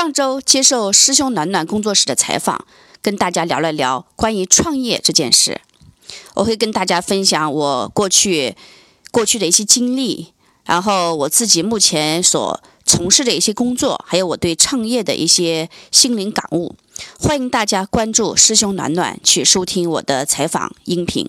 上周接受师兄暖暖工作室的采访跟大家聊了聊关于创业这件事。我会跟大家分享我过去过去的一些经历然后我自己目前所从事的一些工作还有我对创业的一些心灵感悟。欢迎大家关注师兄暖暖去收听我的采访音频。